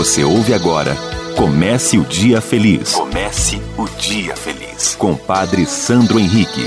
Você ouve agora Comece o Dia Feliz. Comece o Dia Feliz. Com Padre Sandro Henrique.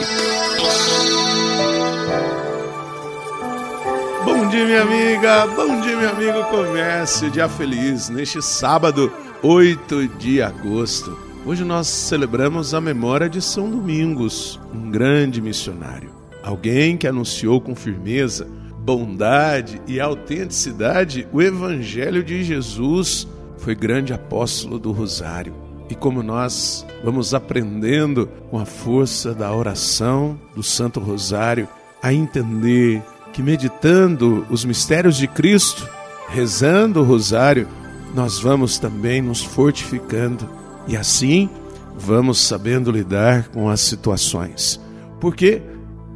Bom dia, minha amiga. Bom dia, meu amigo. Comece o Dia Feliz neste sábado, 8 de agosto. Hoje nós celebramos a memória de São Domingos, um grande missionário. Alguém que anunciou com firmeza bondade e autenticidade, o Evangelho de Jesus foi grande apóstolo do Rosário. E como nós vamos aprendendo com a força da oração do Santo Rosário a entender que meditando os mistérios de Cristo, rezando o Rosário, nós vamos também nos fortificando e assim vamos sabendo lidar com as situações. Porque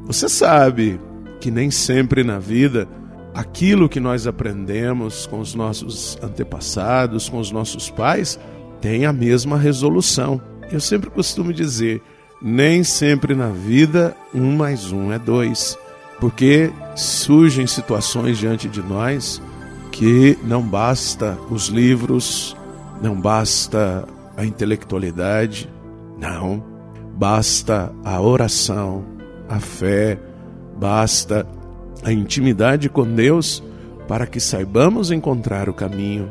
você sabe, que nem sempre na vida aquilo que nós aprendemos com os nossos antepassados, com os nossos pais, tem a mesma resolução. Eu sempre costumo dizer: nem sempre na vida um mais um é dois, porque surgem situações diante de nós que não basta os livros, não basta a intelectualidade, não, basta a oração, a fé, Basta a intimidade com Deus para que saibamos encontrar o caminho.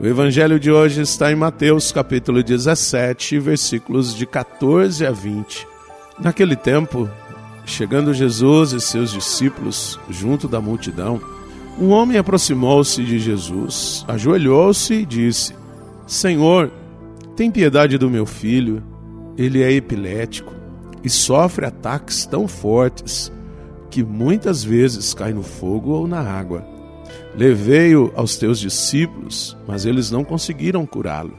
O evangelho de hoje está em Mateus capítulo 17, versículos de 14 a 20. Naquele tempo, chegando Jesus e seus discípulos junto da multidão, um homem aproximou-se de Jesus, ajoelhou-se e disse: Senhor, tem piedade do meu filho. Ele é epilético e sofre ataques tão fortes que muitas vezes cai no fogo ou na água. Levei-o aos teus discípulos, mas eles não conseguiram curá-lo.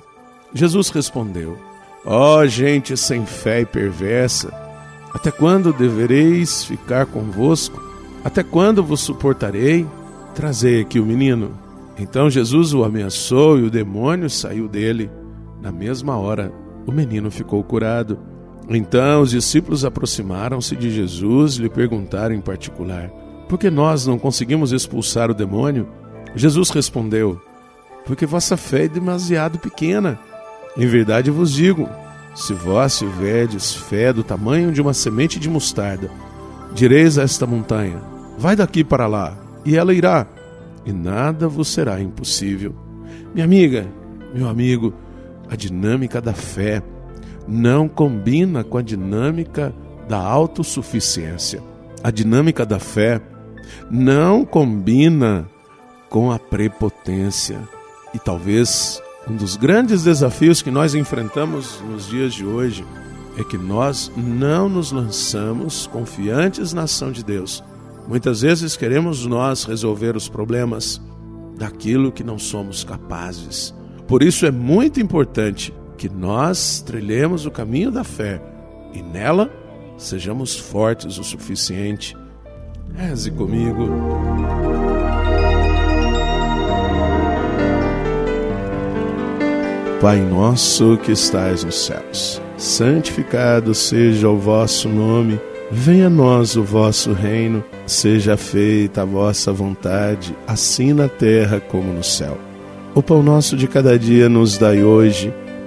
Jesus respondeu: Ó oh, gente sem fé e perversa, até quando devereis ficar convosco? Até quando vos suportarei? Trazei aqui o menino. Então Jesus o ameaçou e o demônio saiu dele. Na mesma hora, o menino ficou curado. Então os discípulos aproximaram-se de Jesus e lhe perguntaram em particular: Por que nós não conseguimos expulsar o demônio? Jesus respondeu: Porque vossa fé é demasiado pequena. Em verdade vos digo: se vós tiverdes fé do tamanho de uma semente de mostarda, direis a esta montanha: Vai daqui para lá, e ela irá, e nada vos será impossível. Minha amiga, meu amigo, a dinâmica da fé não combina com a dinâmica da autossuficiência. A dinâmica da fé não combina com a prepotência. E talvez um dos grandes desafios que nós enfrentamos nos dias de hoje é que nós não nos lançamos confiantes na ação de Deus. Muitas vezes queremos nós resolver os problemas daquilo que não somos capazes. Por isso é muito importante que nós trilhemos o caminho da fé e nela sejamos fortes o suficiente. Reze comigo. Pai nosso que estais nos céus, santificado seja o vosso nome, venha a nós o vosso reino, seja feita a vossa vontade, assim na terra como no céu. O pão nosso de cada dia nos dai hoje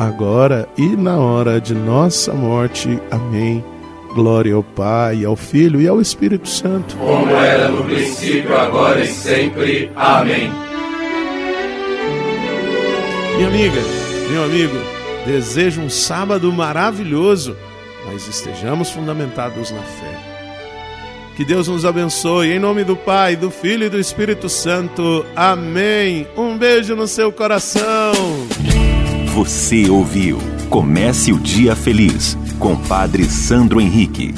agora e na hora de nossa morte. Amém. Glória ao Pai, ao Filho e ao Espírito Santo. Como era no princípio, agora e sempre. Amém. Minha amiga, meu amigo, desejo um sábado maravilhoso, mas estejamos fundamentados na fé. Que Deus nos abençoe, em nome do Pai, do Filho e do Espírito Santo. Amém. Um beijo no seu coração. Você ouviu Comece o Dia Feliz com Padre Sandro Henrique.